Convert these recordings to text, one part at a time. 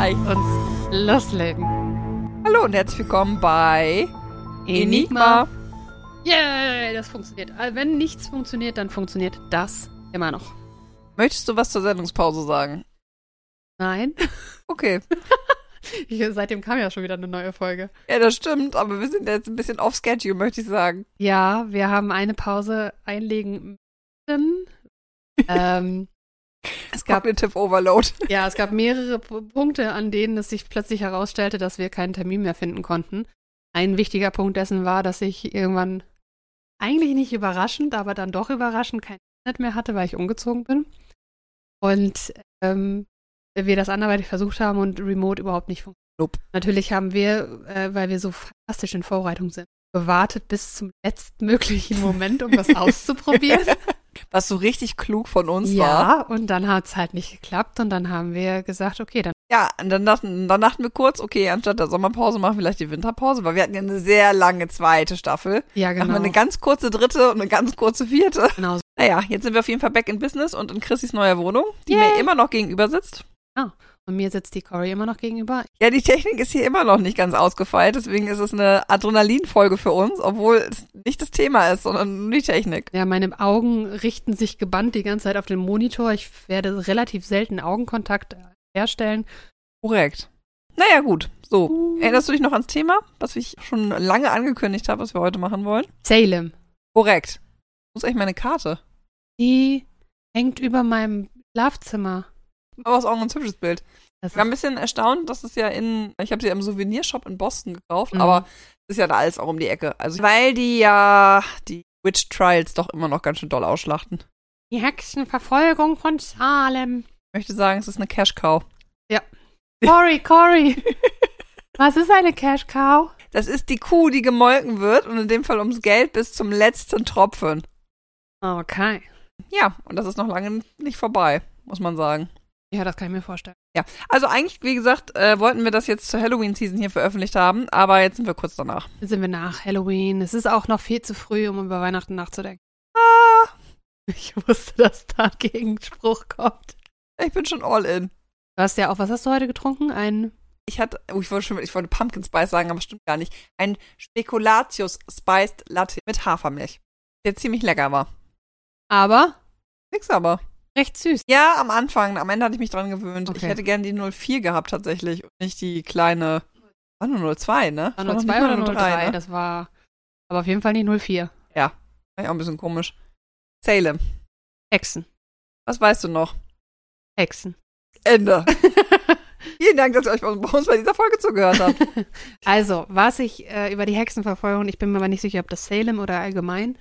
gleich uns loslegen. Hallo und herzlich willkommen bei Enigma. Yay, das funktioniert. Also wenn nichts funktioniert, dann funktioniert das immer noch. Möchtest du was zur Sendungspause sagen? Nein. Okay. Ich, seitdem kam ja schon wieder eine neue Folge. Ja, das stimmt, aber wir sind jetzt ein bisschen off schedule, möchte ich sagen. Ja, wir haben eine Pause einlegen müssen. ähm, es gab Cognitive Overload. Ja, es gab mehrere Punkte, an denen es sich plötzlich herausstellte, dass wir keinen Termin mehr finden konnten. Ein wichtiger Punkt dessen war, dass ich irgendwann eigentlich nicht überraschend, aber dann doch überraschend kein Internet mehr hatte, weil ich umgezogen bin. Und ähm, wir das anderweitig versucht haben und remote überhaupt nicht funktioniert. Nope. Natürlich haben wir, äh, weil wir so fantastisch in Vorbereitung sind, gewartet bis zum letztmöglichen Moment, um das auszuprobieren. Was so richtig klug von uns ja, war. Ja, und dann hat es halt nicht geklappt und dann haben wir gesagt, okay, dann. Ja, und dann dachten, dann dachten wir kurz, okay, anstatt der Sommerpause machen wir vielleicht die Winterpause, weil wir hatten ja eine sehr lange zweite Staffel. Ja, genau. Machen wir eine ganz kurze dritte und eine ganz kurze vierte. Genau. Naja, jetzt sind wir auf jeden Fall back in Business und in Chrissys neuer Wohnung, die Yay. mir immer noch gegenüber sitzt. Ah, und mir sitzt die Cory immer noch gegenüber. Ja, die Technik ist hier immer noch nicht ganz ausgefeilt, deswegen ist es eine Adrenalinfolge für uns, obwohl es nicht das Thema ist, sondern nur die Technik. Ja, meine Augen richten sich gebannt die ganze Zeit auf den Monitor. Ich werde relativ selten Augenkontakt herstellen. Korrekt. Naja, gut. So, uh. erinnerst du dich noch ans Thema, was ich schon lange angekündigt habe, was wir heute machen wollen? Salem. Korrekt. Wo ist eigentlich meine Karte? Die hängt über meinem Schlafzimmer. Aber ist auch ein hübsches Bild. ich war ein bisschen erstaunt, dass es ja in, ich habe sie ja im Souvenirshop in Boston gekauft, mhm. aber es ist ja da alles auch um die Ecke. Also, weil die ja die Witch Trials doch immer noch ganz schön doll ausschlachten. Die Hexenverfolgung von Salem. Ich möchte sagen, es ist eine Cash Cow. Ja. Cory, Cory. Was ist eine Cash Cow? Das ist die Kuh, die gemolken wird und in dem Fall ums Geld bis zum letzten Tropfen. Okay. Ja, und das ist noch lange nicht vorbei, muss man sagen. Ja, das kann ich mir vorstellen. Ja, also eigentlich, wie gesagt, äh, wollten wir das jetzt zur Halloween-Season hier veröffentlicht haben, aber jetzt sind wir kurz danach. Jetzt sind wir nach Halloween. Es ist auch noch viel zu früh, um über Weihnachten nachzudenken. Ah. Ich wusste, dass da Gegenspruch kommt. Ich bin schon all in. Du hast ja auch, was hast du heute getrunken? Ein. Ich hatte, oh, ich wollte schon, ich wollte Pumpkin Spice sagen, aber stimmt gar nicht. Ein Spekulatius Spiced Latte mit Hafermilch. Der ziemlich lecker war. Aber? Nix aber. Recht süß. Ja, am Anfang. Am Ende hatte ich mich dran gewöhnt. Okay. Ich hätte gerne die 04 gehabt tatsächlich und nicht die kleine. War nur 02, ne? War 02 oder 03? Ne? Das war aber auf jeden Fall nicht 04. Ja, war ja auch ein bisschen komisch. Salem. Hexen. Was weißt du noch? Hexen. Ende. Vielen Dank, dass ihr euch bei uns bei dieser Folge zugehört habt. Also, was ich äh, über die Hexenverfolgung, ich bin mir aber nicht sicher, ob das Salem oder allgemein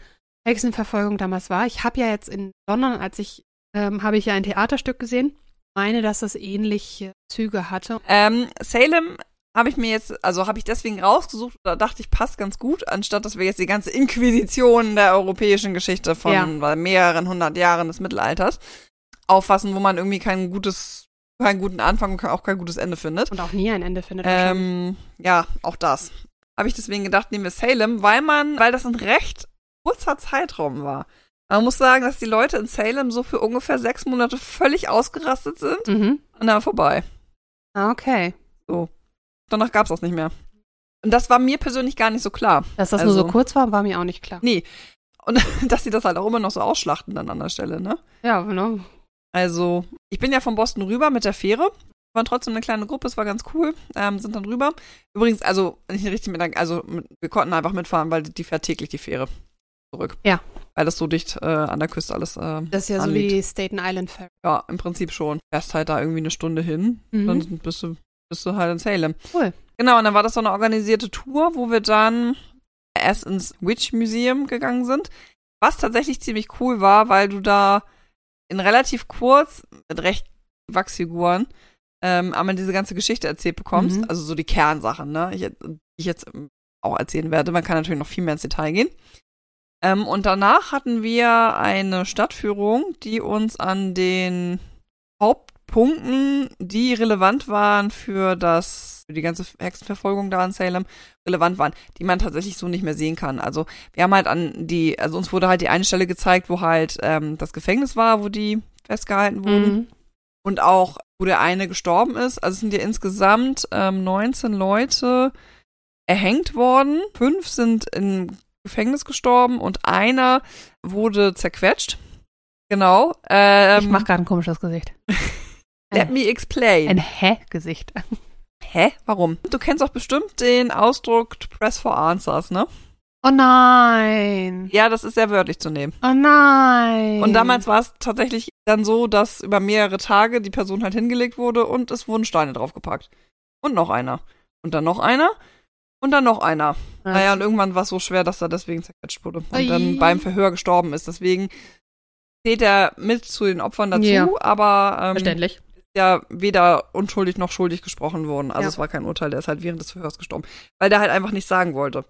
Hexenverfolgung damals war. Ich habe ja jetzt in London, als ich ähm, habe ich ja ein Theaterstück gesehen. meine, dass das ähnliche Züge hatte. Ähm, Salem habe ich mir jetzt, also habe ich deswegen rausgesucht, da dachte ich, passt ganz gut, anstatt dass wir jetzt die ganze Inquisition der europäischen Geschichte von ja. mehreren hundert Jahren des Mittelalters auffassen, wo man irgendwie kein gutes, keinen guten Anfang und auch kein gutes Ende findet. Und auch nie ein Ende findet. Ähm, ja, auch das. Habe ich deswegen gedacht, nehmen wir Salem, weil man, weil das ein recht kurzer Zeitraum war. Man muss sagen, dass die Leute in Salem so für ungefähr sechs Monate völlig ausgerastet sind mhm. und dann vorbei. Ah, okay. So. Danach gab es das nicht mehr. Und das war mir persönlich gar nicht so klar. Dass das also, nur so kurz war, war mir auch nicht klar. Nee. Und dass sie das halt auch immer noch so ausschlachten dann an der Stelle, ne? Ja, genau. Also, ich bin ja von Boston rüber mit der Fähre. Waren trotzdem eine kleine Gruppe, es war ganz cool. Ähm, sind dann rüber. Übrigens, also, nicht richtig mit, also, wir konnten einfach mitfahren, weil die fährt täglich die Fähre zurück. Ja weil das so dicht äh, an der Küste alles. Äh, das ist ja anliegt. so wie Staten Island Ferry. Ja, im Prinzip schon. Fährst halt da irgendwie eine Stunde hin, mhm. dann bist du, bist du halt in Salem. Cool. Genau, und dann war das so eine organisierte Tour, wo wir dann erst ins Witch Museum gegangen sind. Was tatsächlich ziemlich cool war, weil du da in relativ kurz mit recht Wachsfiguren ähm, einmal diese ganze Geschichte erzählt bekommst. Mhm. Also so die Kernsachen, ne? Ich, die ich jetzt auch erzählen werde. Man kann natürlich noch viel mehr ins Detail gehen. Ähm, und danach hatten wir eine Stadtführung, die uns an den Hauptpunkten, die relevant waren für das, für die ganze Hexenverfolgung da in Salem, relevant waren, die man tatsächlich so nicht mehr sehen kann. Also wir haben halt an die, also uns wurde halt die eine Stelle gezeigt, wo halt ähm, das Gefängnis war, wo die festgehalten wurden. Mhm. und auch, wo der eine gestorben ist. Also es sind ja insgesamt ähm, 19 Leute erhängt worden. Fünf sind im Gefängnis gestorben und einer wurde zerquetscht. Genau. Ähm, ich mache gerade ein komisches Gesicht. Let me explain. Ein Hä-Gesicht. Hä? Warum? Du kennst doch bestimmt den Ausdruck press for answers, ne? Oh nein. Ja, das ist sehr wörtlich zu nehmen. Oh nein. Und damals war es tatsächlich dann so, dass über mehrere Tage die Person halt hingelegt wurde und es wurden Steine draufgepackt. Und noch einer. Und dann noch einer. Und dann noch einer. Was? Naja, und irgendwann war es so schwer, dass er deswegen zerquetscht wurde. Und Ui. dann beim Verhör gestorben ist. Deswegen zählt er mit zu den Opfern dazu, Ja. aber ähm, Verständlich. ist ja weder unschuldig noch schuldig gesprochen worden. Also Ja. es war kein Urteil, der ist halt während des Verhörs gestorben. Weil der halt einfach nicht sagen wollte.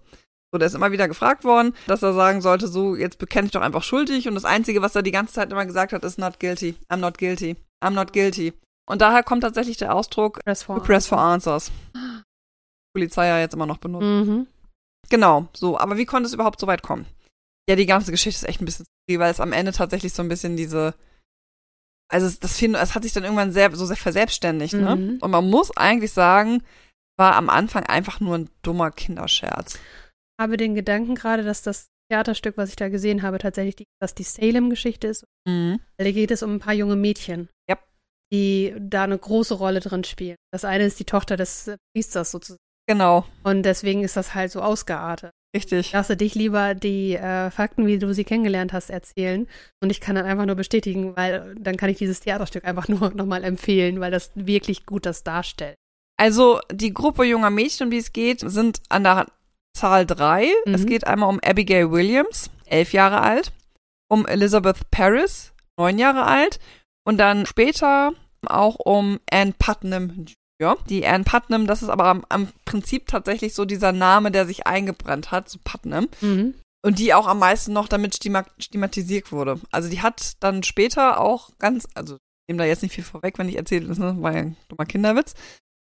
So, der ist immer wieder gefragt worden, dass er sagen sollte, so, jetzt bekenne ich doch einfach schuldig. Und das Einzige, was er die ganze Zeit immer gesagt hat, ist not guilty. I'm not guilty. I'm not guilty. Und daher kommt tatsächlich der Ausdruck Press for. press for answers. Polizei ja jetzt immer noch benutzt. Mhm. Genau, so. Aber wie konnte es überhaupt so weit kommen? Ja, die ganze Geschichte ist echt ein bisschen skurril, weil es am Ende tatsächlich so ein bisschen diese, also es, das find, es hat sich dann irgendwann sehr, so sehr verselbstständigt, ne? Mhm. Und man muss eigentlich sagen, war am Anfang einfach nur ein dummer Kinderscherz. habe den Gedanken gerade, dass das Theaterstück, was ich da gesehen habe, tatsächlich die, dass die Salem-Geschichte ist. Mhm. Da geht es um ein paar junge Mädchen, Ja. die da eine große Rolle drin spielen. Das eine ist die Tochter des Priesters sozusagen. Genau, Und deswegen ist das halt so ausgeartet. richtig. Lasse dich lieber die äh, Fakten, wie du sie kennengelernt hast, erzählen. Und ich kann dann einfach nur bestätigen, weil dann kann ich dieses Theaterstück einfach nur nochmal empfehlen, weil das wirklich gut das darstellt. Also die Gruppe junger Mädchen, um die es geht, sind an der Zahl drei. Mhm. Es geht einmal um Abigail Williams, elf Jahre alt, um Elizabeth Paris, neun Jahre alt, und dann später auch um Anne Putnam Jr. Die Anne Putnam, das ist aber am, am Prinzip tatsächlich so dieser Name, der sich eingebrannt hat, so Putnam. Mhm. Und die auch am meisten noch damit stigma stigmatisiert wurde. Also die hat dann später auch ganz, also ich nehme da jetzt nicht viel vorweg, wenn ich erzähle, das ne, war ja ein dummer Kinderwitz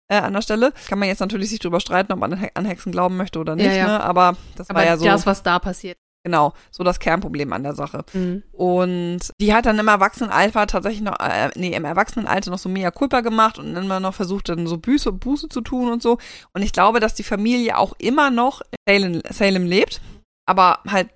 äh, an der Stelle. Kann man jetzt natürlich sich drüber streiten, ob man an Hexen glauben möchte oder nicht, Ja, ja. ne? Aber das Aber war ja so, das, was da passiert. Genau, so das Kernproblem an der Sache. Mhm. Und die hat dann im Erwachsenenalter tatsächlich noch, äh, nee, im Erwachsenenalter noch so mea culpa gemacht und immer noch versucht, dann so Buße, Buße zu tun und so. Und ich glaube, dass die Familie auch immer noch in Salem, Salem lebt, aber halt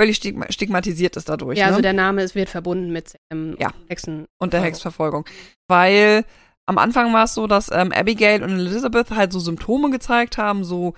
völlig stigma stigmatisiert ist dadurch. Ja, ne? also der Name ist, wird verbunden mit ähm, Ja. Hexen. und der Hexverfolgung. Weil am Anfang war es so, dass ähm, Abigail und Elizabeth halt so Symptome gezeigt haben, so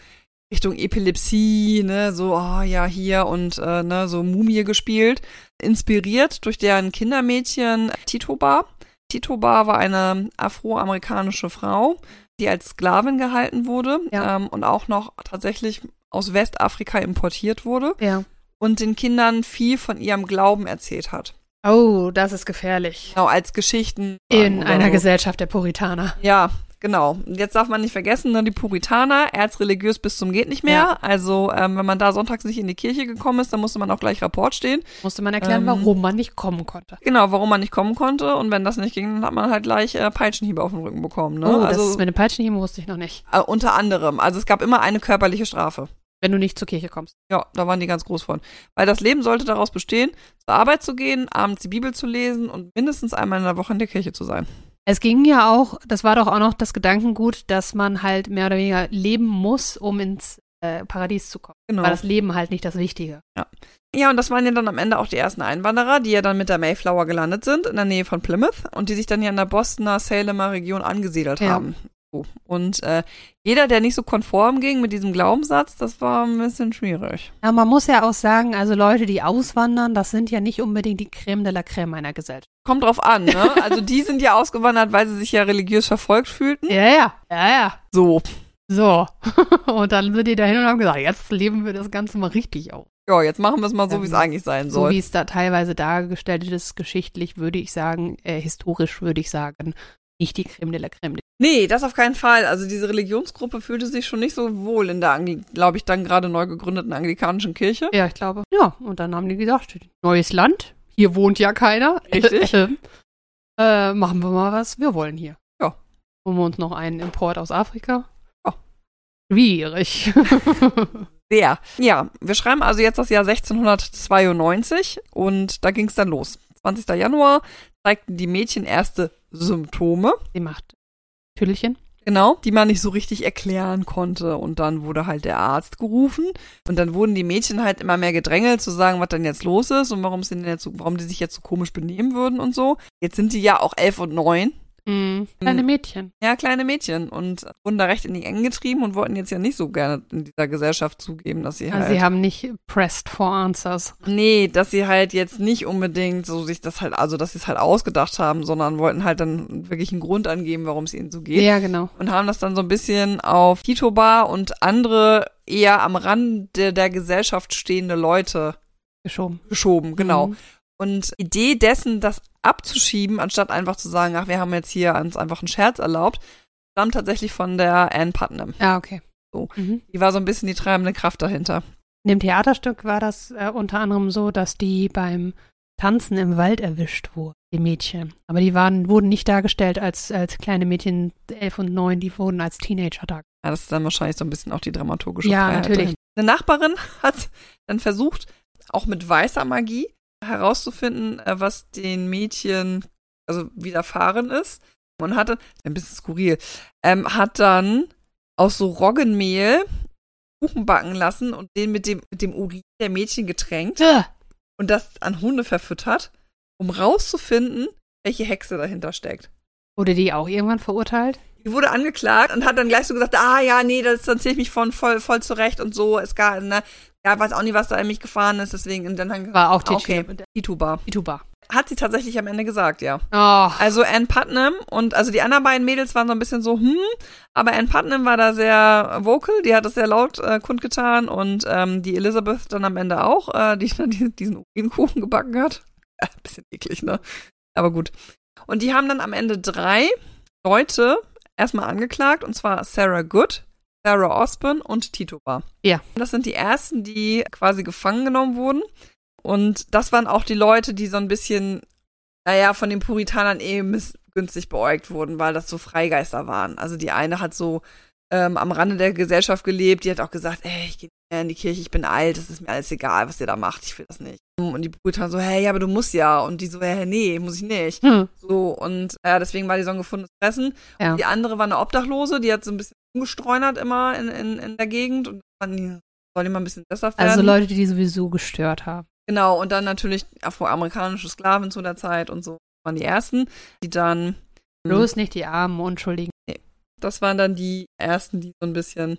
Richtung Epilepsie, ne, so, oh ja, hier und äh, ne, so Mumie gespielt. Inspiriert durch deren Kindermädchen Titoba. Titoba war eine afroamerikanische Frau, die als Sklavin gehalten wurde Ja. ähm, und auch noch tatsächlich aus Westafrika importiert wurde Ja. und den Kindern viel von ihrem Glauben erzählt hat. Oh, das ist gefährlich. Genau, als Geschichten. In einer so. Gesellschaft der Puritaner. Ja, genau. Und jetzt darf man nicht vergessen, ne, die Puritaner, erzreligiös bis zum geht nicht mehr. Ja. Also, ähm, wenn man da sonntags nicht in die Kirche gekommen ist, dann musste man auch gleich Rapport stehen. Musste man erklären, Ähm, warum man nicht kommen konnte. Genau, warum man nicht kommen konnte. Und wenn das nicht ging, dann hat man halt gleich äh, Peitschenhiebe auf den Rücken bekommen. Ne? Oh, also das mit dem Peitschenhieben wusste ich noch nicht. äh, unter anderem. Also es gab immer eine körperliche Strafe. Wenn du nicht zur Kirche kommst. Ja, da waren die ganz groß von. Weil das Leben sollte daraus bestehen, zur Arbeit zu gehen, abends die Bibel zu lesen und mindestens einmal in der Woche in der Kirche zu sein. Es ging ja auch, das war doch auch noch das Gedankengut, dass man halt mehr oder weniger leben muss, um ins äh, Paradies zu kommen. Genau. War das Leben halt nicht das Wichtige. Ja, und das waren ja dann am Ende auch die ersten Einwanderer, die ja dann mit der Mayflower gelandet sind, in der Nähe von Plymouth und die sich dann ja in der Bostoner, Salemer Region angesiedelt Ja. haben. So. Und äh, jeder, der nicht so konform ging mit diesem Glaubenssatz, das war ein bisschen schwierig. Ja, man muss ja auch sagen, also Leute, die auswandern, das sind ja nicht unbedingt die Creme de la Creme einer Gesellschaft. Kommt drauf an, ne? Also die sind ja ausgewandert, weil sie sich ja religiös verfolgt fühlten. Ja, ja, ja, ja. So. So. Und dann sind die dahin und haben gesagt, jetzt leben wir das Ganze mal richtig auf. Ja, jetzt machen wir es mal so, wie es Ähm, eigentlich sein So soll. wie es da teilweise dargestellt ist, geschichtlich würde ich sagen, äh, historisch würde ich sagen, nicht die Creme de la Creme. Nee, das auf keinen Fall. Also diese Religionsgruppe fühlte sich schon nicht so wohl in der, glaube ich, dann gerade neu gegründeten anglikanischen Kirche. Ja, ich glaube. Ja, und dann haben die gesagt, neues Land, hier wohnt ja keiner. Richtig. äh, machen wir mal was, wir wollen hier. Ja. Holen wir uns noch einen Import aus Afrika. Ja. Schwierig. Sehr. Ja, wir schreiben also jetzt das Jahr 1692 und da ging es dann los. 20. Januar zeigten die Mädchen erste Symptome. Sie macht Tüdelchen. Genau, die man nicht so richtig erklären konnte. Und dann wurde halt der Arzt gerufen. Und dann wurden die Mädchen halt immer mehr gedrängelt zu sagen, was denn jetzt los ist und warum sie denn jetzt so, warum die sich jetzt so komisch benehmen würden und so. Jetzt sind die ja auch elf und neun. Mhm. Kleine Mädchen. Ja, kleine Mädchen und wurden da recht in die Enge getrieben und wollten jetzt ja nicht so gerne in dieser Gesellschaft zugeben, dass sie halt. Also sie haben nicht pressed for answers. Nee, dass sie halt jetzt nicht unbedingt so sich das halt, also dass sie es halt ausgedacht haben, sondern wollten halt dann wirklich einen Grund angeben, warum es ihnen so geht. Ja, genau. Und haben das dann so ein bisschen auf Tito Bar und andere eher am Rande der Gesellschaft stehende Leute Geschoben. geschoben, genau. Mhm. Und Idee dessen, das abzuschieben, anstatt einfach zu sagen, ach, wir haben jetzt hier uns einfach einen Scherz erlaubt, stammt tatsächlich von der Anne Putnam. Ja, okay. So. Mhm. Die war so ein bisschen die treibende Kraft dahinter. In dem Theaterstück war das äh, unter anderem so, dass die beim Tanzen im Wald erwischt wurden, die Mädchen. Aber die waren, wurden nicht dargestellt als, als kleine Mädchen elf und neun, die wurden als Teenager dargestellt. Ja, das ist dann wahrscheinlich so ein bisschen auch die dramaturgische Ja, Freiheit. natürlich. dahinter. Eine Nachbarin hat dann versucht, auch mit weißer Magie herauszufinden, äh, was den Mädchen also widerfahren ist. Und hatte, ein bisschen skurril, ähm, hat dann aus so Roggenmehl Kuchen backen lassen und den mit dem, mit dem Urin der Mädchen getränkt Äh, und das an Hunde verfüttert, um rauszufinden, welche Hexe dahinter steckt. Wurde die auch irgendwann verurteilt? Die wurde angeklagt und hat dann gleich so gesagt, ah ja, nee, das dann zähle ich mich von voll, voll zurecht und so. Es gab, ne, ja, weiß auch nicht, was da in mich gefahren ist, deswegen, und dann haben War auch Ah, okay, Tituba. Tituba. Tituba. Hat sie tatsächlich am Ende gesagt, ja. Oh, Also Ann Putnam und also die anderen beiden Mädels waren so ein bisschen so, hm, aber Ann Putnam war da sehr vocal, die hat das sehr laut äh, kundgetan und ähm, die Elizabeth dann am Ende auch, äh, die dann die- diesen Urinkuchen gebacken hat. Äh, bisschen eklig, ne? Aber gut. Und die haben dann am Ende drei Leute erstmal angeklagt, und zwar Sarah Good, Sarah Osborne und Tito Bar. Ja. Das sind die ersten, die quasi gefangen genommen wurden. Und das waren auch die Leute, die so ein bisschen, naja, von den Puritanern eh missgünstig beäugt wurden, weil das so Freigeister waren. Also die eine hat so ähm, am Rande der Gesellschaft gelebt, die hat auch gesagt, ey, ich gehe nicht mehr in die Kirche, ich bin alt, es ist mir alles egal, was ihr da macht, ich will das nicht. Und die Puritaner so, hey, ja, aber du musst ja. Und die so, hey, nee, muss ich nicht. hm. So, und ja, deswegen war die so ein gefundenes Fressen. Ja. Die andere war eine Obdachlose, die hat so ein bisschen umgestreunert immer in, in, in der Gegend und die, soll die mal ein bisschen besser werden. Also Leute, die sowieso gestört haben. Genau, und dann natürlich afroamerikanische Sklaven zu der Zeit und so waren die ersten, die dann. Bloß nicht die armen Unschuldigen Das waren dann die ersten, die so ein bisschen.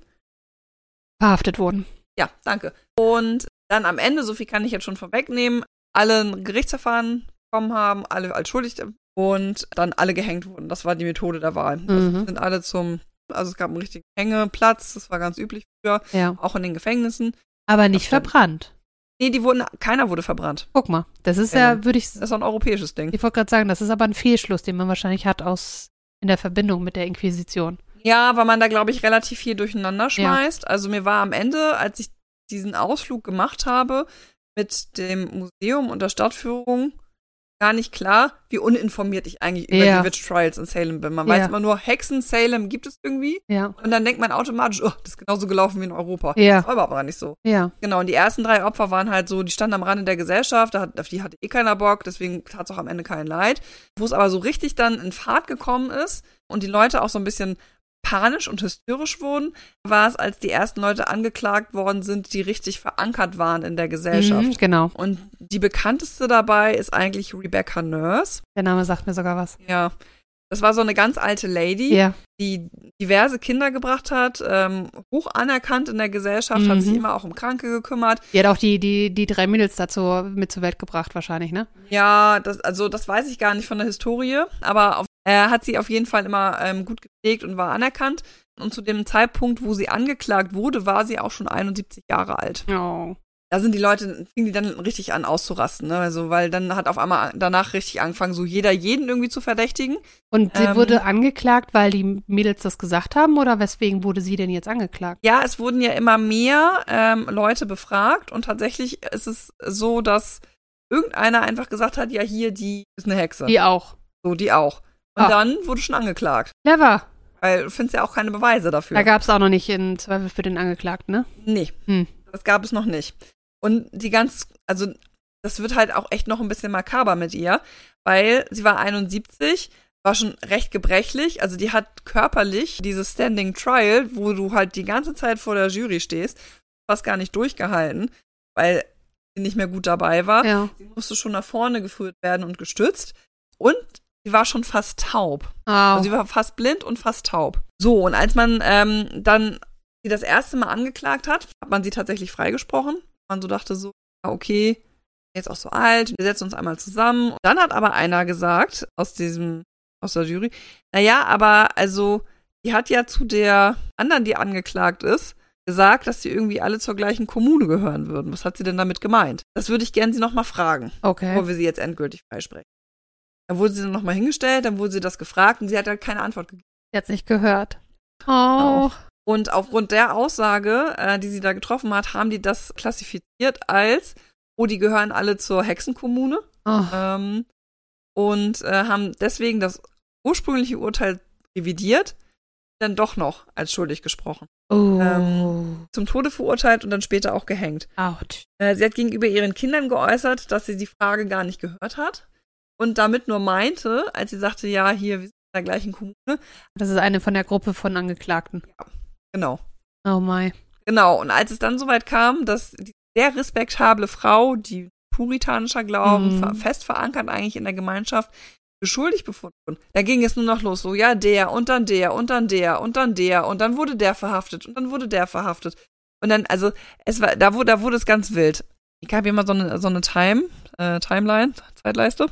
verhaftet wurden. Ja, danke. Und dann am Ende, so viel kann ich jetzt schon vorwegnehmen, alle ein Gerichtsverfahren bekommen haben, alle als schuldig und dann alle gehängt wurden. Das war die Methode der Wahl. Also Mhm. sind alle zum, also es gab einen richtigen Hängeplatz, das war ganz üblich früher, Ja. auch in den Gefängnissen. Aber nicht stimmt. verbrannt. Nee, die wurden, keiner wurde verbrannt. Guck mal. Das ist Ja. ja, würde ich, Das ist ein europäisches Ding. ich wollte gerade sagen, das ist aber ein Fehlschluss, den man wahrscheinlich hat aus in der Verbindung mit der Inquisition. Ja, weil man da, glaube ich, relativ viel durcheinander schmeißt. Also mir war am Ende, als ich diesen Ausflug gemacht habe mit dem Museum und der Stadtführung, gar nicht klar, wie uninformiert ich eigentlich über Ja. die Witch Trials in Salem bin. Man Ja. weiß immer nur, Hexen, Salem gibt es irgendwie. Ja. Und dann denkt man automatisch, oh, das ist genauso gelaufen wie in Europa. Ja. Das war aber aber nicht so. Ja. Genau, und die ersten drei Opfer waren halt so, die standen am Rande der Gesellschaft, da hat, auf die hatte eh keiner Bock, deswegen tat es auch am Ende keinen Leid. Wo es aber so richtig dann in Fahrt gekommen ist und die Leute auch so ein bisschen panisch und hysterisch wurden, war es, als die ersten Leute angeklagt worden sind, die richtig verankert waren in der Gesellschaft. Mhm, genau. Und die bekannteste dabei ist eigentlich Rebecca Nurse. Der Name sagt mir sogar was. Ja. Das war so eine ganz alte Lady, Ja. die diverse Kinder gebracht hat, ähm, hoch anerkannt in der Gesellschaft, hat Mhm. sich immer auch um Kranke gekümmert. Die hat auch die, die, die drei Mädels dazu mit zur Welt gebracht, wahrscheinlich, ne? Ja, das, also das weiß ich gar nicht von der Historie, aber auf, er hat sie auf jeden Fall immer ähm, gut gepflegt und war anerkannt. Und zu dem Zeitpunkt, wo sie angeklagt wurde, war sie auch schon 71 Jahre alt. Oh. Da sind die Leute, fingen die dann richtig an auszurasten, ne? Also, weil dann hat auf einmal danach richtig angefangen, so jeder jeden irgendwie zu verdächtigen. Und sie Ähm. wurde angeklagt, weil die Mädels das gesagt haben, oder weswegen wurde sie denn jetzt angeklagt? Ja, es wurden ja immer mehr ähm, Leute befragt und tatsächlich ist es so, dass irgendeiner einfach gesagt hat, ja, hier, die ist eine Hexe. Die auch. So, die auch. Und Ah. dann wurde schon angeklagt. Clever. Weil du findest ja auch keine Beweise dafür. Da gab es auch noch nicht in Zweifel für den Angeklagten, ne? nee, Hm. das gab es noch nicht. Und die ganz, also das wird halt auch echt noch ein bisschen makaber mit ihr, weil sie war 71, war schon recht gebrechlich. Also die hat körperlich dieses Standing Trial, wo du halt die ganze Zeit vor der Jury stehst, fast gar nicht durchgehalten, weil sie nicht mehr gut dabei war. Ja. Sie musste schon nach vorne geführt werden und gestützt. Und sie war schon fast taub. Au. Also sie war fast blind und fast taub. So, und als man ähm, dann sie das erste Mal angeklagt hat, hat man sie tatsächlich freigesprochen. Man so dachte so, okay, jetzt auch so alt, wir setzen uns einmal zusammen. Und dann hat aber einer gesagt aus diesem, aus der Jury, naja, aber also, die hat ja zu der anderen, die angeklagt ist, gesagt, dass die irgendwie alle zur gleichen Kommune gehören würden. Was hat sie denn damit gemeint? Das würde ich gerne sie nochmal fragen, okay. bevor wir sie jetzt endgültig freisprechen. Dann wurde sie dann nochmal hingestellt, dann wurde sie das gefragt und sie hat halt keine Antwort gegeben. Jetzt nicht gehört. Oh. Und aufgrund der Aussage, äh, die sie da getroffen hat, haben die das klassifiziert als, oh, die gehören alle zur Hexenkommune. oh. Ähm, und äh, haben deswegen das ursprüngliche Urteil revidiert, dann doch noch als schuldig gesprochen. Oh. ähm, Zum Tode verurteilt und dann später auch gehängt. Äh, sie hat gegenüber ihren Kindern geäußert, dass sie die Frage gar nicht gehört hat und damit nur meinte, als sie sagte, ja, hier, wir sind in der gleichen Kommune. Das ist eine von der Gruppe von Angeklagten. Genau. Oh my. Genau. Und als es dann soweit kam, dass die sehr respektable Frau, die puritanischer Glauben, ver- fest verankert eigentlich in der Gemeinschaft, für schuldig befunden wurde, da ging es nur noch los. So, ja, der und dann der und dann der und dann der und dann wurde der verhaftet und dann wurde der verhaftet. Und dann, also, es war, da wurde, da wurde es ganz wild. Ich habe hier mal so eine, so eine Time, äh, Timeline, Zeitleiste,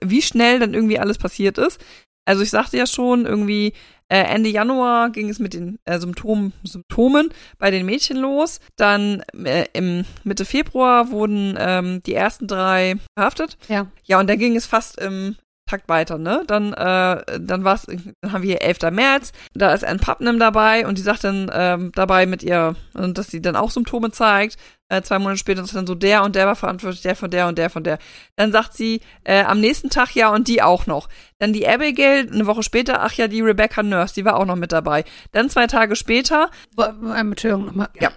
wie schnell dann irgendwie alles passiert ist. Also ich sagte ja schon, irgendwie äh, Ende Januar ging es mit den äh, Symptomen, Symptomen bei den Mädchen los. Dann äh, im Mitte Februar wurden ähm, die ersten drei verhaftet. Ja. Ja, und dann ging es fast im Takt weiter, ne? Dann, äh, dann war's, dann haben wir hier 11. März, da ist Ann Putnam dabei und die sagt dann ähm, dabei mit ihr, äh, dass sie dann auch Symptome zeigt. Äh, zwei Monate später ist dann so, der und der war verantwortlich, der von der und der von der. Dann sagt sie äh, am nächsten Tag ja und die auch noch. Dann die Abigail, eine Woche später, ach ja, die Rebecca Nurse, die war auch noch mit dabei. Dann zwei Tage später, Wo- Entschuldigung nochmal. Ja.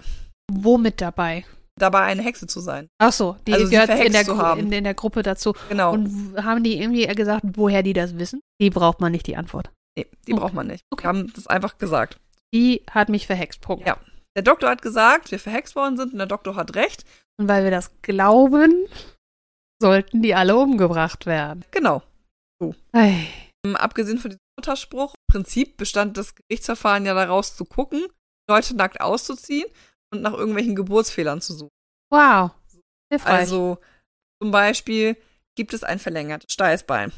Wo mit dabei? Dabei eine Hexe zu sein. Ach so, die Also gehört in der, Gru- in, in der Gruppe dazu. Genau. Und haben die irgendwie gesagt, woher die das wissen? Die braucht man nicht die Antwort. nee, die Oh. braucht man nicht. Okay. Wir haben das einfach gesagt. Die hat mich verhext. Punkt. Ja. Der Doktor hat gesagt, wir verhext worden sind und der Doktor hat recht. Und weil wir das glauben, sollten die alle umgebracht werden. Genau. Ei. Ähm, Abgesehen von diesem Mutterspruch, im Prinzip bestand das Gerichtsverfahren ja daraus zu gucken, Leute nackt auszuziehen und nach irgendwelchen Geburtsfehlern zu suchen. Wow. Hilfreich. Also zum Beispiel gibt es ein verlängertes Steißbein.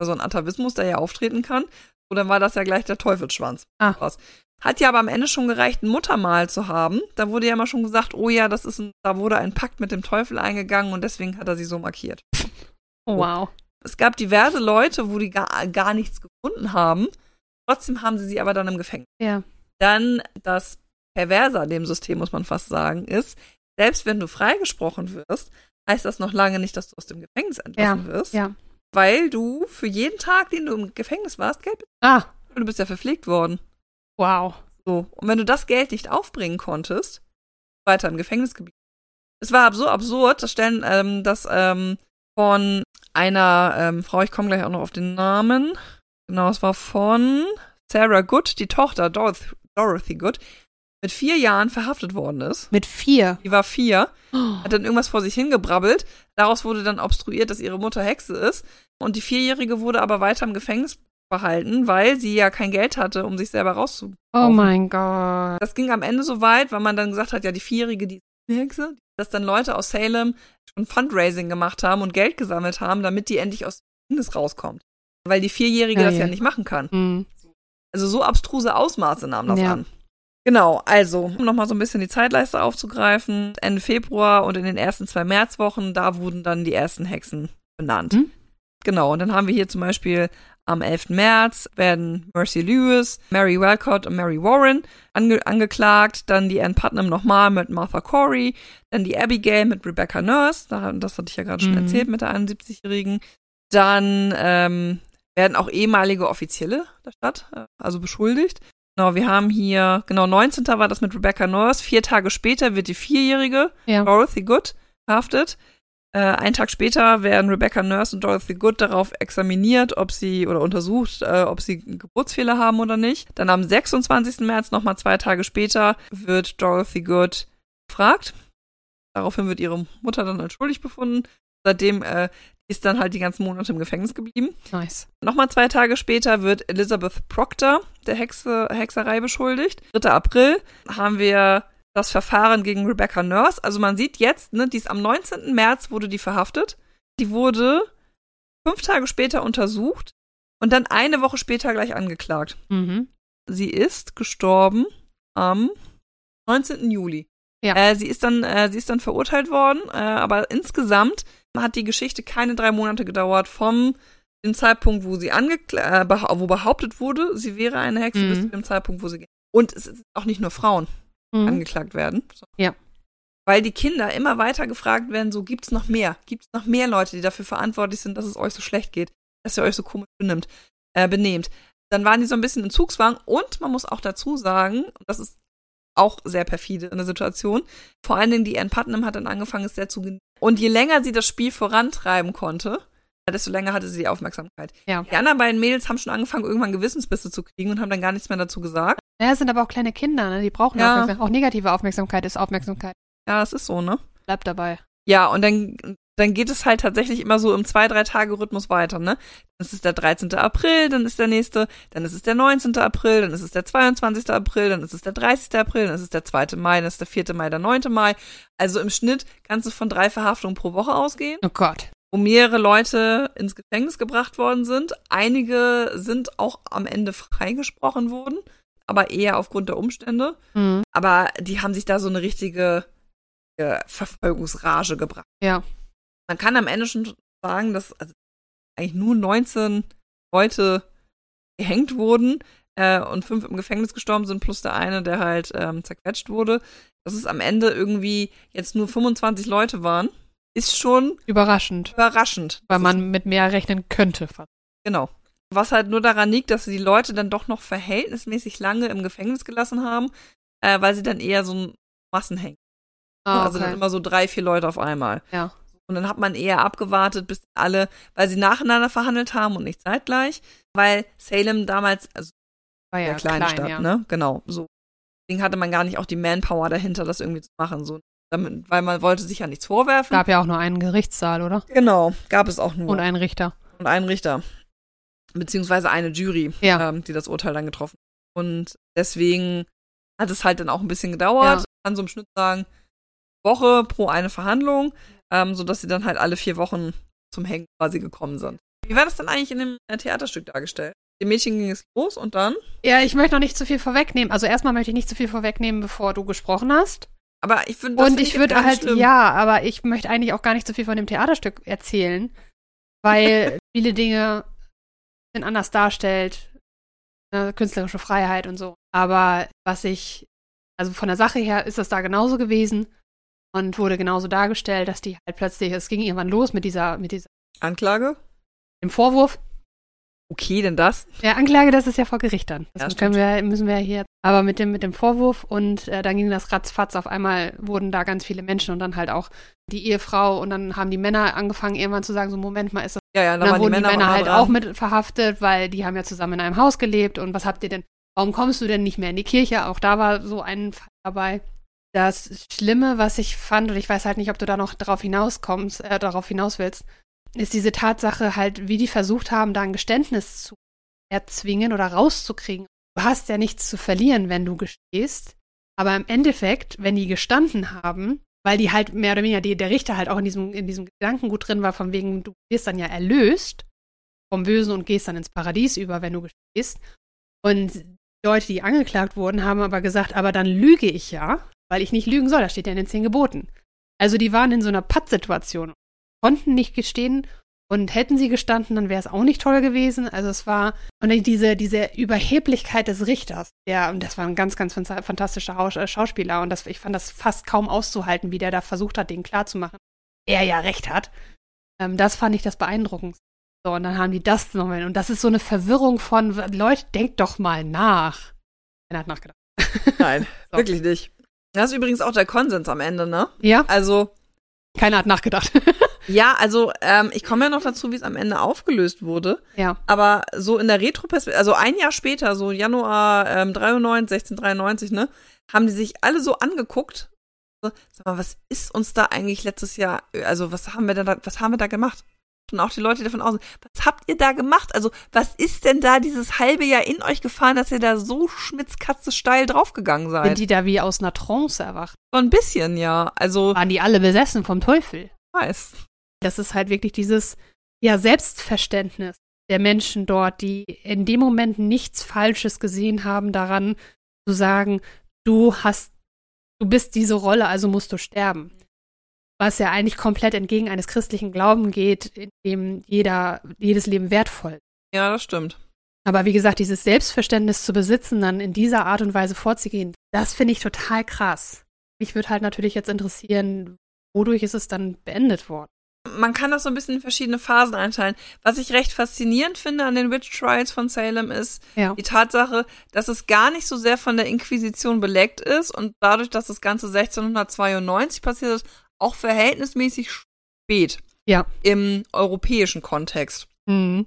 Also ein Atavismus, der ja auftreten kann. Dann war das ja gleich der Teufelsschwanz. Ah. Was. Hat ja aber am Ende schon gereicht, ein Muttermal zu haben. Da wurde ja immer schon gesagt, oh ja, das ist ein, da wurde ein Pakt mit dem Teufel eingegangen und deswegen hat er sie so markiert. oh, wow. Es gab diverse Leute, wo die gar, gar nichts gefunden haben. Trotzdem haben sie sie aber dann im Gefängnis. Ja. Dann das Perverse an dem System, muss man fast sagen, ist, selbst wenn du freigesprochen wirst, heißt das noch lange nicht, dass du aus dem Gefängnis entlassen wirst. Ja. Weil du für jeden Tag, den du im Gefängnis warst, Geld bezahlst. Ah. Du bist ja verpflegt worden. Wow. So. Und wenn du das Geld nicht aufbringen konntest, weiter im Gefängnis geblieben. Es war so absurd, das stellen, ähm, das ähm, von einer ähm, Frau, ich komme gleich auch noch auf den Namen. Genau, es war von Sarah Good, die Tochter Dorothy, Dorothy Good, mit vier Jahren verhaftet worden ist. Mit vier. Die war vier, Oh. hat dann irgendwas vor sich hingebrabbelt. Daraus wurde dann obstruiert, dass ihre Mutter Hexe ist. Und die Vierjährige wurde aber weiter im Gefängnis behalten, weil sie ja kein Geld hatte, um sich selber rauszu Oh mein Gott. das ging am Ende so weit, weil man dann gesagt hat, ja, die Vierjährige, die Hexe, dass dann Leute aus Salem schon Fundraising gemacht haben und Geld gesammelt haben, damit die endlich aus dem Gefängnis rauskommt. Weil die Vierjährige Ja, das ja ja. nicht machen kann. Hm. Also so abstruse Ausmaße nahm das Ja. an. Genau, also, um nochmal so ein bisschen die Zeitleiste aufzugreifen, Ende Februar und in den ersten zwei Märzwochen, da wurden dann die ersten Hexen benannt. Hm. Genau, und dann haben wir hier zum Beispiel am 11. März werden Mercy Lewis, Mary Walcott und Mary Warren ange angeklagt, dann die Ann Putnam nochmal mit Martha Corey, dann die Abigail mit Rebecca Nurse, da- das hatte ich ja gerade schon Mhm. erzählt mit der 71-Jährigen. Dann ähm, werden auch ehemalige Offizielle der Stadt, äh, also beschuldigt. Genau, wir haben hier, genau, 19. war das mit Rebecca Nurse. Vier Tage später wird die Vierjährige, Ja. Dorothy Good, verhaftet. Äh, einen Tag später werden Rebecca Nurse und Dorothy Good darauf examiniert, ob sie oder untersucht, äh, ob sie Geburtsfehler haben oder nicht. Dann am 26. März, nochmal zwei Tage später, wird Dorothy Good gefragt. Daraufhin wird ihre Mutter dann als schuldig befunden. Seitdem äh, ist dann halt die ganzen Monate im Gefängnis geblieben. Nice. Nochmal zwei Tage später wird Elizabeth Proctor der Hexe, Hexerei beschuldigt. 3. April haben wir das Verfahren gegen Rebecca Nurse. Also man sieht jetzt, ne, die ist am 19. März wurde die verhaftet. Die wurde fünf Tage später untersucht und dann eine Woche später gleich angeklagt. Mhm. Sie ist gestorben am 19. Juli. Ja. Äh, sie ist dann, äh, sie ist dann verurteilt worden, äh, aber insgesamt hat die Geschichte keine drei Monate gedauert vom dem Zeitpunkt, wo sie angekla äh, wo behauptet wurde, sie wäre eine Hexe, Mhm. bis zu dem Zeitpunkt, wo sie und es sind auch nicht nur Frauen Mhm. angeklagt werden. Ja. Weil die Kinder immer weiter gefragt werden, so gibt's noch mehr? Gibt's noch mehr Leute, die dafür verantwortlich sind, dass es euch so schlecht geht, dass ihr euch so komisch benimmt, äh, benehmt? Dann waren die so ein bisschen in Zugzwang und man muss auch dazu sagen, und das ist auch sehr perfide in der Situation, vor allen Dingen die Ann Putnam hat dann angefangen, es sehr zu genießen. Und je länger sie das Spiel vorantreiben konnte, desto länger hatte sie die Aufmerksamkeit. Ja. Die anderen beiden Mädels haben schon angefangen, irgendwann Gewissensbisse zu kriegen und haben dann gar nichts mehr dazu gesagt. Ja, es sind aber auch kleine Kinder, ne? Die brauchen Ja. Aufmerksamkeit. Auch negative Aufmerksamkeit ist Aufmerksamkeit. Ja, es ist so, ne? Bleibt dabei. Ja, und dann, dann geht es halt tatsächlich immer so im zwei, drei Tage Rhythmus weiter, ne? Das ist der 13. April, dann ist der nächste, dann ist es der 19. April, dann ist es der 22. April, dann ist es der 30. April, dann ist es der 2. Mai, dann ist der 4. Mai, der 9. Mai. Also im Schnitt kannst du von drei Verhaftungen pro Woche ausgehen, Oh Gott. wo mehrere Leute ins Gefängnis gebracht worden sind. Einige sind auch am Ende freigesprochen worden, aber eher aufgrund der Umstände. Mhm. Aber die haben sich da so eine richtige äh, Verfolgungsrage gebracht. Ja. Man kann am Ende schon sagen, dass also eigentlich nur 19 Leute gehängt wurden äh, und fünf im Gefängnis gestorben sind, plus der eine, der halt ähm, zerquetscht wurde. Dass es am Ende irgendwie jetzt nur 25 Leute waren, ist schon Überraschend. überraschend. Weil man mit mehr rechnen könnte. fast. Genau. Was halt nur daran liegt, dass sie die Leute dann doch noch verhältnismäßig lange im Gefängnis gelassen haben, äh, weil sie dann eher so ein Massenhängen. Ah, Also dann okay. immer so drei, vier Leute auf einmal. Ja. Und dann hat man eher abgewartet, bis alle, weil sie nacheinander verhandelt haben und nicht zeitgleich, weil Salem damals, also War ja eine kleine klein, Stadt, ja. ne? Genau, so. Deswegen hatte man gar nicht auch die Manpower dahinter, das irgendwie zu machen, so. Damit, weil man wollte sich ja nichts vorwerfen. Gab ja auch nur einen Gerichtssaal, oder? genau, gab es auch nur. Und einen Richter. und einen Richter. Beziehungsweise eine Jury, Ja. ähm, die das Urteil dann getroffen hat. Und deswegen hat es halt dann auch ein bisschen gedauert. Ja. Kann so im Schnitt sagen, Woche pro eine Verhandlung, ähm, sodass sie dann halt alle vier Wochen zum Hängen quasi gekommen sind. Wie war das denn eigentlich in dem äh, Theaterstück dargestellt? Dem Mädchen ging es los und dann? Ja, ich möchte noch nicht zu viel vorwegnehmen. Also erstmal möchte ich nicht zu viel vorwegnehmen, bevor du gesprochen hast. Aber ich finde, das Und ich jetzt würde halt, schlimm. ja, aber ich möchte eigentlich auch gar nicht so viel von dem Theaterstück erzählen, weil viele Dinge sind anders darstellt, ne, künstlerische Freiheit und so. Aber was ich, also von der Sache her ist das da genauso gewesen und wurde genauso dargestellt, dass die halt plötzlich, es ging irgendwann los mit dieser, mit dieser, Anklage? dem Vorwurf. Okay, denn das? Ja, Anklage, das ist ja vor Gericht dann. Das Ja, wir, müssen wir hier. Aber mit dem, mit dem Vorwurf und äh, dann ging das ratzfatz. Auf einmal wurden da ganz viele Menschen und dann halt auch die Ehefrau und dann haben die Männer angefangen irgendwann zu sagen, so Moment mal, ist das. Ja, ja, dann waren wurden die Männer, Männer auch halt dran. auch mit verhaftet, weil die haben ja zusammen in einem Haus gelebt und was habt ihr denn, warum kommst du denn nicht mehr in die Kirche? Auch da war so ein Fall dabei. Das Schlimme, was ich fand, und ich weiß halt nicht, ob du da noch darauf hinauskommst, äh, darauf hinaus willst, ist diese Tatsache halt, wie die versucht haben, da ein Geständnis zu erzwingen oder rauszukriegen. Du hast ja nichts zu verlieren, wenn du gestehst. Aber im Endeffekt, wenn die gestanden haben, weil die halt mehr oder weniger, die, der Richter halt auch in diesem, in diesem Gedankengut drin war, von wegen, du wirst dann ja erlöst vom Bösen und gehst dann ins Paradies über, wenn du gestehst. Und Leute, die angeklagt wurden, haben aber gesagt, aber dann lüge ich ja, weil ich nicht lügen soll. Das steht ja in den zehn Geboten. Also die waren in so einer Pattsituation, konnten nicht gestehen und hätten sie gestanden, dann wäre es auch nicht toll gewesen. Also es war, und diese, diese Überheblichkeit des Richters, der, und das war ein ganz, ganz fan- fantastischer äh, Schauspieler und das, ich fand das fast kaum auszuhalten, wie der da versucht hat, denen klarzumachen, er ja recht hat. Ähm, das fand ich das beeindruckend. So, und dann haben die das nochmal, und das ist so eine Verwirrung von, Leute, denkt doch mal nach. Er hat nachgedacht. Nein, So. wirklich nicht. Das ist übrigens auch der Konsens am Ende, ne? Ja, Also, keiner hat nachgedacht. Ja, also ähm, ich komme ja noch dazu, wie es am Ende aufgelöst wurde. Ja. Aber so in der Retro-Perspektive, also ein Jahr später, so Januar ähm, 93, 1693, ne, haben die sich alle so angeguckt. So, sag mal, was ist uns da eigentlich letztes Jahr, also was haben wir denn da, was haben wir da gemacht? Und auch die Leute, davon aus, was habt ihr da gemacht? Also, was ist denn da dieses halbe Jahr in euch gefahren, dass ihr da so schmitzkatze steil draufgegangen seid? Sind die da wie aus einer Trance erwacht? so ein bisschen, ja. Also, Waren die alle besessen vom Teufel? weiß. Das ist halt wirklich dieses, ja, Selbstverständnis der Menschen dort, die in dem Moment nichts Falsches gesehen haben daran, zu sagen, du hast, du bist diese Rolle, also musst du sterben. Was ja eigentlich komplett entgegen eines christlichen Glauben geht, in dem jeder, jedes Leben wertvoll ist. Ja, das stimmt. Aber wie gesagt, dieses Selbstverständnis zu besitzen, dann in dieser Art und Weise vorzugehen, das finde ich total krass. Mich würde halt natürlich jetzt interessieren, wodurch ist es dann beendet worden? man kann das so ein bisschen in verschiedene Phasen einteilen. Was ich recht faszinierend finde an den Witch Trials von Salem ist Ja. die Tatsache, dass es gar nicht so sehr von der Inquisition beleckt ist und dadurch, dass das Ganze 1692 passiert ist, auch verhältnismäßig spät Ja. im europäischen Kontext Mhm.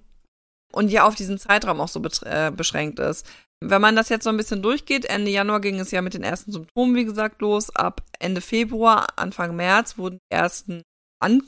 und ja auf diesen Zeitraum auch so äh, beschränkt ist. Wenn man das jetzt so ein bisschen durchgeht, Ende Januar ging es ja mit den ersten Symptomen, wie gesagt, los. Ab Ende Februar, Anfang März wurden die ersten An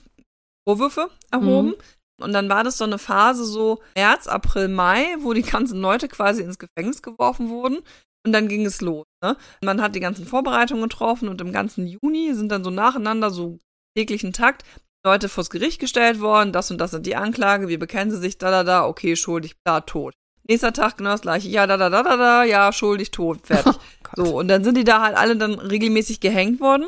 Vorwürfe erhoben. Und dann war das so eine Phase so März, April, Mai, wo die ganzen Leute quasi ins Gefängnis geworfen wurden. Und dann ging es los. Ne? Man hat die ganzen Vorbereitungen getroffen und im ganzen Juni sind dann so nacheinander, so täglichen Takt, Leute vors Gericht gestellt worden, das und das sind die Anklage, wie bekennen sie sich, da, da, da, okay, schuldig, da, tot. Nächster Tag genau das gleiche, ja, da, da, da, da, da, ja, schuldig, tot, fertig. Gott. So, und dann sind die da halt alle dann regelmäßig gehängt worden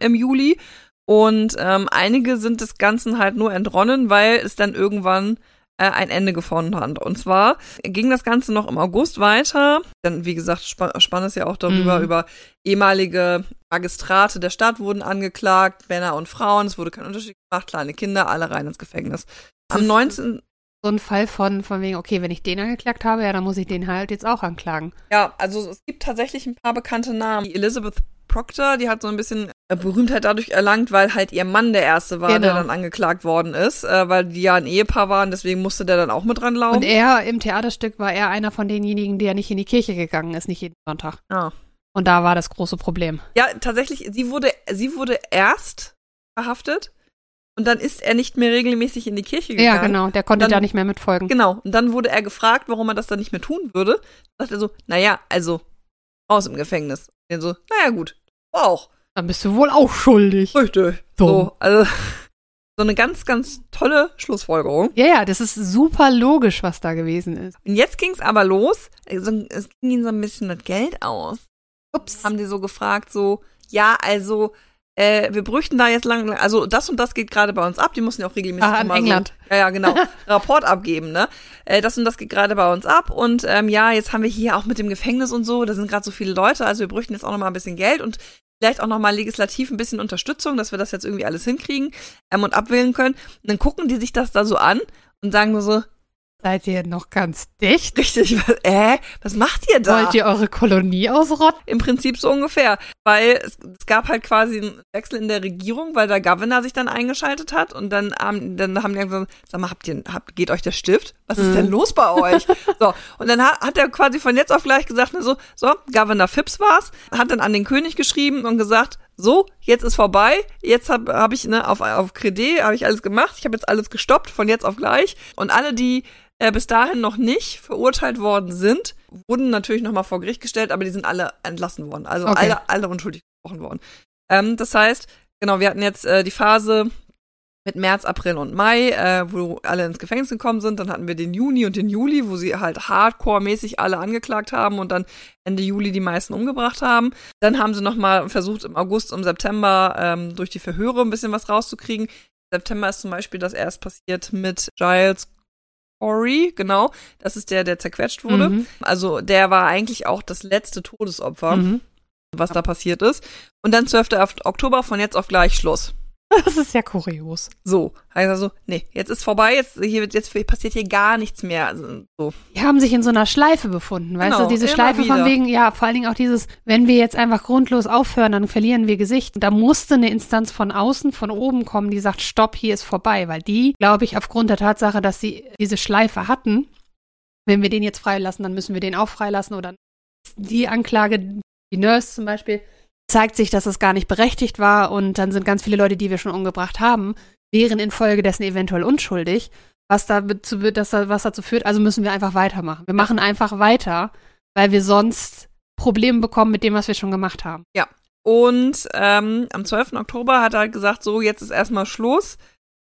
im Juli. Und ähm, einige sind des Ganzen halt nur entronnen, weil es dann irgendwann ein Ende gefunden hat. Und zwar ging das Ganze noch im August weiter. Dann, wie gesagt, spa spannend ist ja auch darüber, Mhm. über ehemalige Magistrate der Stadt wurden angeklagt, Männer und Frauen, es wurde kein Unterschied gemacht, kleine Kinder, alle rein ins Gefängnis. Am Das- 19. So ein Fall von, von wegen, okay, wenn ich den angeklagt habe, ja, dann muss ich den halt jetzt auch anklagen. Ja, also es gibt tatsächlich ein paar bekannte Namen. Die Elizabeth Proctor, die hat so ein bisschen äh, Berühmtheit dadurch erlangt, weil halt ihr Mann der Erste war, der Genau. dann angeklagt worden ist, äh, weil die ja ein Ehepaar waren, deswegen musste der dann auch mit dran laufen. Und er im Theaterstück war er einer von denjenigen, der nicht in die Kirche gegangen ist, nicht jeden Sonntag. Ah. Und da war das große Problem. Ja, tatsächlich, sie wurde, sie wurde erst verhaftet und dann ist er nicht mehr regelmäßig in die Kirche gegangen. Ja, genau, der konnte Dann- da nicht mehr mitfolgen. Genau. Und dann wurde er gefragt, warum er das dann nicht mehr tun würde. Sagt er so, naja, also, raus im Gefängnis. Und so, naja, gut. Auch. Dann bist du wohl auch schuldig. Richtig. Dumm. So, also, so eine ganz, ganz tolle Schlussfolgerung. Ja, ja, das ist super logisch, was da gewesen ist. Und jetzt ging's aber los. Also, es ging ihnen so ein bisschen das Geld aus. Ups. Haben die so gefragt, so, ja, also, äh, wir bräuchten da jetzt lang, also das und das geht gerade bei uns ab. Die mussten ja auch regelmäßig Ah, in England. So, ja, ja, genau. Rapport abgeben, ne? Äh, das und das geht gerade bei uns ab. Und ähm, ja, jetzt haben wir hier auch mit dem Gefängnis und so, da sind gerade so viele Leute, also wir bräuchten jetzt auch noch mal ein bisschen Geld und vielleicht auch noch mal legislativ ein bisschen Unterstützung, dass wir das jetzt irgendwie alles hinkriegen ähm, und abwählen können. Und dann gucken die sich das da so an und sagen nur so, Seid ihr noch ganz dicht? richtig, was, äh, was macht ihr da? Wollt ihr eure Kolonie ausrotten? Im Prinzip so ungefähr. Weil es, es gab halt quasi einen Wechsel in der Regierung, weil der Governor sich dann eingeschaltet hat und dann, haben dann haben die gesagt, sag mal, habt ihr, habt, geht euch der Stift? Was ist Mhm. denn los bei euch? so. Und dann hat, hat er quasi von jetzt auf gleich gesagt, ne, so, so, Governor Phipps war's, hat dann an den König geschrieben und gesagt, so, jetzt ist vorbei, jetzt habe hab ich, ne, auf, auf Kredit habe ich alles gemacht, ich habe jetzt alles gestoppt, von jetzt auf gleich. Und alle, die äh, bis dahin noch nicht verurteilt worden sind, wurden natürlich nochmal vor Gericht gestellt, aber die sind alle entlassen worden. Also Okay. alle, alle unschuldig gesprochen worden. Ähm, das heißt, genau, wir hatten jetzt äh, die Phase mit März, April und Mai, äh, wo alle ins Gefängnis gekommen sind. Dann hatten wir den Juni und den Juli, wo sie halt hardcore-mäßig alle angeklagt haben und dann Ende Juli die meisten umgebracht haben. Dann haben sie nochmal versucht, im August, im September ähm, durch die Verhöre ein bisschen was rauszukriegen. September ist zum Beispiel das erst passiert mit Giles Corey, genau. Das ist der, der zerquetscht wurde. Mhm. Also der war eigentlich auch das letzte Todesopfer, Mhm. was da passiert ist. Und dann 12. Oktober von jetzt auf gleich Schluss. Das ist ja kurios. So, also, nee, jetzt ist vorbei, jetzt, hier, wird- jetzt passiert hier gar nichts mehr. Also, so. Die haben sich in so einer Schleife befunden, weißt Genau, du? Diese immer Schleife von wieder. wegen, ja, vor allen Dingen auch dieses, wenn wir jetzt einfach grundlos aufhören, dann verlieren wir Gesicht. Da musste eine Instanz von außen, von oben kommen, die sagt, stopp, hier ist vorbei. Weil die, glaube ich, aufgrund der Tatsache, dass sie diese Schleife hatten, wenn wir den jetzt freilassen, dann müssen wir den auch freilassen. Oder die Anklage, die Nurse zum Beispiel, zeigt sich, dass es gar nicht berechtigt war und dann sind ganz viele Leute, die wir schon umgebracht haben, wären infolgedessen eventuell unschuldig, was, dazu, dass, da- was dazu führt, also müssen wir einfach weitermachen. Wir machen einfach weiter, weil wir sonst Probleme bekommen mit dem, was wir schon gemacht haben. Und ähm, am 12. Oktober hat er gesagt, so, jetzt ist erstmal Schluss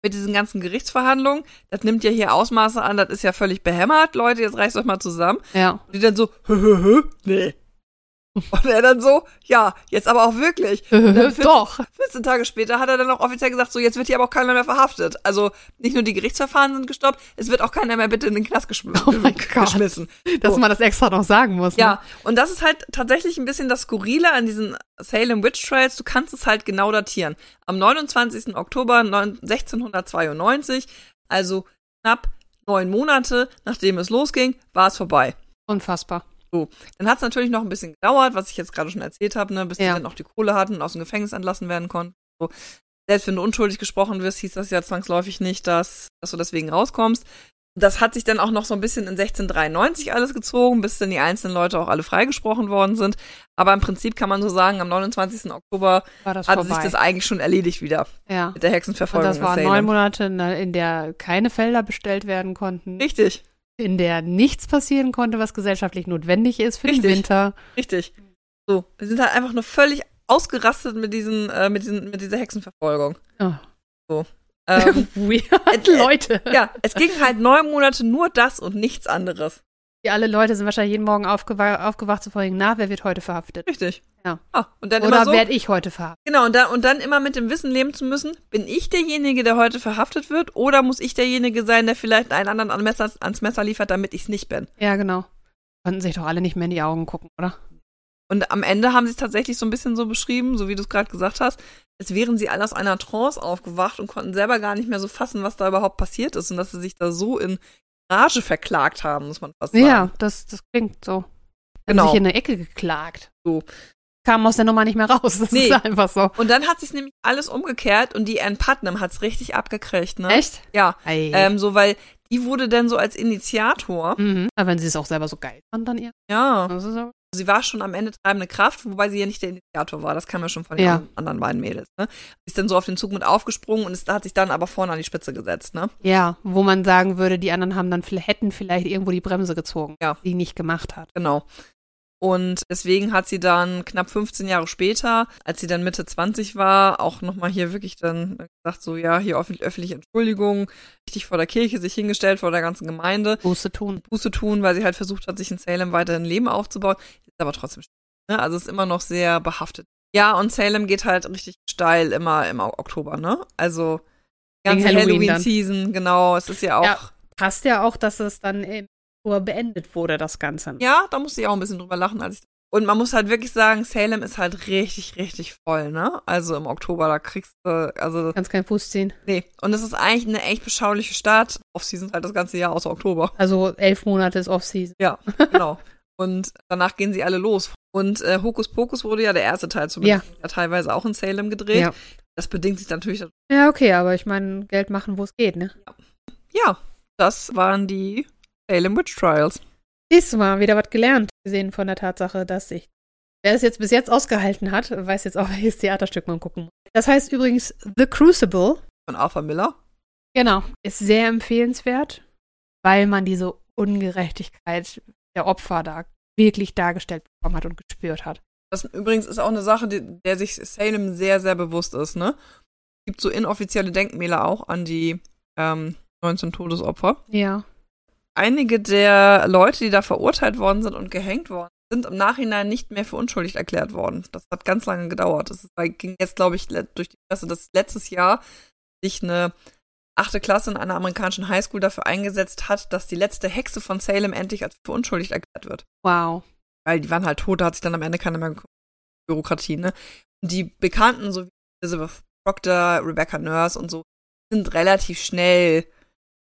mit diesen ganzen Gerichtsverhandlungen. Das nimmt ja hier Ausmaße an, das ist ja völlig behämmert. Leute, jetzt reißt euch mal zusammen. Ja. Und die dann so, hö, hö, hö, nee. Und er dann so, ja, jetzt aber auch wirklich. Und dann 14 Doch. 14 Tage später hat er dann auch offiziell gesagt, so, jetzt wird hier aber auch keiner mehr verhaftet. Also nicht nur die Gerichtsverfahren sind gestoppt, es wird auch keiner mehr bitte in den Knast geschm Oh mein Gott. geschmissen. Dass So. man das extra noch sagen muss. Ne? Ja, und das ist halt tatsächlich ein bisschen das Skurrile an diesen Salem Witch Trials. Du kannst es halt genau datieren. Am 29. Oktober 9 1692, also knapp neun Monate nachdem es losging, war es vorbei. Unfassbar. Dann hat es natürlich noch ein bisschen gedauert, was ich jetzt gerade schon erzählt habe, ne, bis Ja. sie dann auch die Kohle hatten und aus dem Gefängnis entlassen werden konnten. So. Selbst wenn du unschuldig gesprochen wirst, hieß das ja zwangsläufig nicht, dass, dass du deswegen rauskommst. Das hat sich dann auch noch so ein bisschen in 1693 alles gezogen, bis dann die einzelnen Leute auch alle freigesprochen worden sind. Aber im Prinzip kann man so sagen, am 29. Oktober das hatte vorbei. sich das eigentlich schon erledigt wieder ja. mit der Und Hexenverfolgung das in waren neun Monate, in der- in der keine Felder bestellt werden konnten, Richtig, in der nichts passieren konnte, was gesellschaftlich notwendig ist für den Richtig. Winter. richtig. So, wir sind halt einfach nur völlig ausgerastet mit diesen, äh, mit diesen, mit dieser Hexenverfolgung. Oh. Ähm, Weird, äh, Leute. Ja, es ging halt neun Monate nur das und nichts anderes. Die alle Leute sind wahrscheinlich jeden Morgen aufgewa aufgewacht zu fragen, na, wer wird heute verhaftet? Richtig. Ja. Ah, und dann Oder immer so, werde ich heute verhaftet? genau, und dann, und dann immer mit dem Wissen leben zu müssen, bin ich derjenige, der heute verhaftet wird, oder muss ich derjenige sein, der vielleicht einen anderen an Messer, ans Messer liefert, damit ich es nicht bin? Ja, genau. Konnten sich doch alle nicht mehr in die Augen gucken, oder? Und am Ende haben sie es tatsächlich so ein bisschen so beschrieben, so wie du es gerade gesagt hast, als wären sie alle aus einer Trance aufgewacht und konnten selber gar nicht mehr so fassen, was da überhaupt passiert ist und dass sie sich da so in Rage verklagt haben, muss man fast sagen. Ja, das, das klingt so. Haben Genau. sich in eine Ecke geklagt. So. Kam aus der Nummer nicht mehr raus. Das Nee. ist einfach so. Und dann hat sich nämlich alles umgekehrt und die Ann Putnam hat's richtig abgekriegt, ne? Echt? Ja, Ei. ähm, so weil die wurde dann so als Initiator. mhm. Aber wenn sie es auch selber so geil fand, dann ihr. Ja, Das ist so. Sie war schon am Ende treibende Kraft, wobei sie ja nicht der Initiator war. Das kam ja schon von den Ja. an- anderen beiden Mädels. Ne? Sie ist dann so auf den Zug mit aufgesprungen und ist, hat sich dann aber vorne an die Spitze gesetzt. Ne? Ja, wo man sagen würde, die anderen haben dann hätten vielleicht irgendwo die Bremse gezogen, Ja. die nicht gemacht hat. Genau. Und deswegen hat sie dann knapp 15 Jahre später, als sie dann Mitte 20 war, auch nochmal hier wirklich dann gesagt, so ja, hier öffentlich, öffentliche Entschuldigung, richtig vor der Kirche sich hingestellt, vor der ganzen Gemeinde, Buße tun. Buße tun, weil sie halt versucht hat, sich in Salem weiterhin Leben aufzubauen. Ist aber trotzdem, ne? also ist immer noch sehr behaftet. Ja, und Salem geht halt richtig steil immer im Oktober, ne? Also ganze Wegen Halloween. Halloween-Season, genau. Es ist ja auch, ja. Passt ja auch, dass es dann im Oktober beendet wurde, das Ganze. da musste ich auch ein bisschen drüber lachen, als ich. Und man muss halt wirklich sagen, Salem ist halt richtig, richtig voll, ne? Also im Oktober, da kriegst du, also, Kannst keinen Fuß ziehen. nee. Und es ist eigentlich eine echt beschauliche Stadt. Off-Season halt das ganze Jahr außer Oktober. Also elf Monate ist Off-Season. Ja, genau. Und danach gehen sie alle los. Und äh, Hokus Pokus wurde ja der erste Teil zumindest ja. teilweise auch in Salem gedreht. Ja. Das bedingt sich natürlich. Ja, okay, aber ich meine, Geld machen, wo es geht, ne? Ja, das waren die Salem Witch Trials. Siehst du mal, wieder was gelernt, gesehen von der Tatsache, dass ich, wer es jetzt bis jetzt ausgehalten hat, weiß jetzt auch, welches Theaterstück man gucken muss. Das heißt übrigens The Crucible. Von Arthur Miller. Genau. Ist sehr empfehlenswert, weil man diese Ungerechtigkeit der Opfer da wirklich dargestellt bekommen hat und gespürt hat. Das übrigens ist auch eine Sache, die, der sich Salem sehr, sehr bewusst ist, ne? Es gibt so inoffizielle Denkmäler auch an die ähm, 19 Todesopfer. Ja. Einige der Leute, die da verurteilt worden sind und gehängt worden, sind im Nachhinein nicht mehr für unschuldig erklärt worden. Das hat ganz lange gedauert. Das ging jetzt, glaube ich, durch die Presse, dass letztes Jahr sich eine achte Klasse in einer amerikanischen Highschool dafür eingesetzt hat, dass die letzte Hexe von Salem endlich als für unschuldig erklärt wird. Wow. Weil die waren halt tot, da hat sich dann am Ende keine mehr Bürokratie, ne? Und die Bekannten, so wie Elizabeth Proctor, Rebecca Nurse und so sind relativ schnell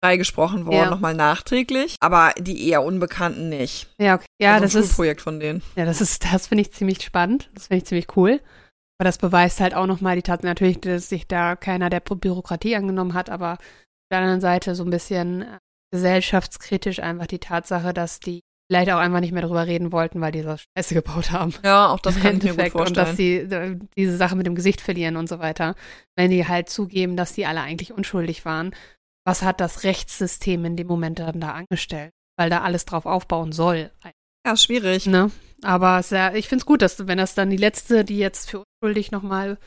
freigesprochen worden, Ja. nochmal nachträglich, aber die eher Unbekannten nicht. Ja, okay. Ja, also das ein ist, Schulprojekt von denen. ja, das ist, das finde ich ziemlich spannend. Das finde ich ziemlich cool. Aber das beweist halt auch nochmal die Tatsache, natürlich, dass sich da keiner der Bü- Bürokratie angenommen hat, aber auf der anderen Seite so ein bisschen äh, gesellschaftskritisch einfach die Tatsache, dass die vielleicht auch einfach nicht mehr darüber reden wollten, weil die so Scheiße gebaut haben. Ja, auch das Im kann ich mir gut Endeffekt. Und dass vorstellen. die äh, diese Sache mit dem Gesicht verlieren und so weiter. Wenn die halt zugeben, dass die alle eigentlich unschuldig waren, was hat das Rechtssystem in dem Moment dann da angestellt? Weil da alles drauf aufbauen soll. Ja, schwierig. Ne? Aber ja, ich finde es gut, dass wenn das dann die letzte, die jetzt für unschuldig nochmal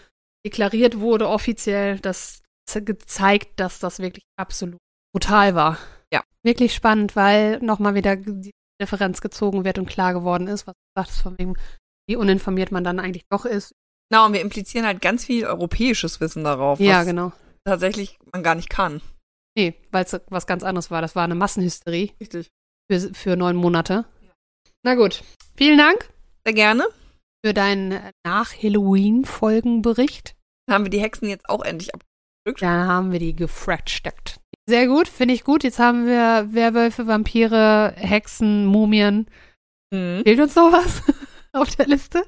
deklariert wurde, offiziell, das ze- gezeigt, dass das wirklich absolut brutal war. Ja. Wirklich spannend, weil nochmal wieder die Differenz gezogen wird und klar geworden ist, was du sagst, von wem, wie uninformiert man dann eigentlich doch ist. Na, und wir implizieren halt ganz viel europäisches Wissen darauf, ja, was genau. tatsächlich man gar nicht kann. Nee, weil es was ganz anderes war. Das war eine Massenhysterie Richtig. für, für neun Monate. Na gut. Vielen Dank Sehr gerne. für deinen Nach-Halloween-Folgenbericht. Dann haben wir die Hexen jetzt auch endlich ab. Dann haben wir die gefracktsteckt. Sehr gut, finde ich gut. Jetzt haben wir Werwölfe, Vampire, Hexen, Mumien. Mhm. Fehlt uns noch was auf der Liste?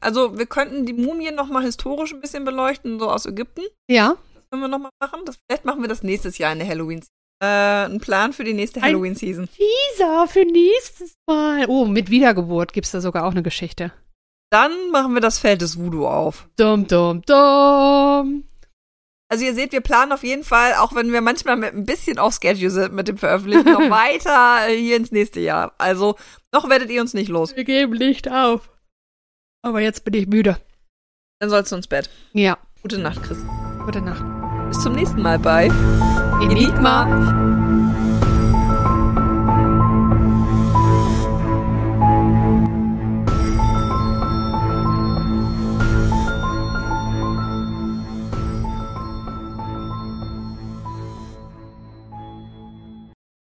Also, wir könnten die Mumien noch mal historisch ein bisschen beleuchten, so aus Ägypten. Ja. Können wir noch mal machen. Das, vielleicht machen wir das nächstes Jahr in der Halloween. Äh, ein Plan für die nächste Halloween-Season. Lisa, für nächstes Mal. Oh, mit Wiedergeburt gibt es da sogar auch eine Geschichte. Dann machen wir das Feld des Voodoo auf. Dum, dum, dum. Also ihr seht, wir planen auf jeden Fall, auch wenn wir manchmal mit ein bisschen auf Schedule sind mit dem Veröffentlichen, noch weiter äh, hier ins nächste Jahr. Also noch werdet ihr uns nicht los. Wir geben nicht auf. Aber jetzt bin ich müde. Dann sollst du ins Bett. Ja. Gute Nacht, Chris. Gute Nacht. Bis zum nächsten Mal bei Enigma.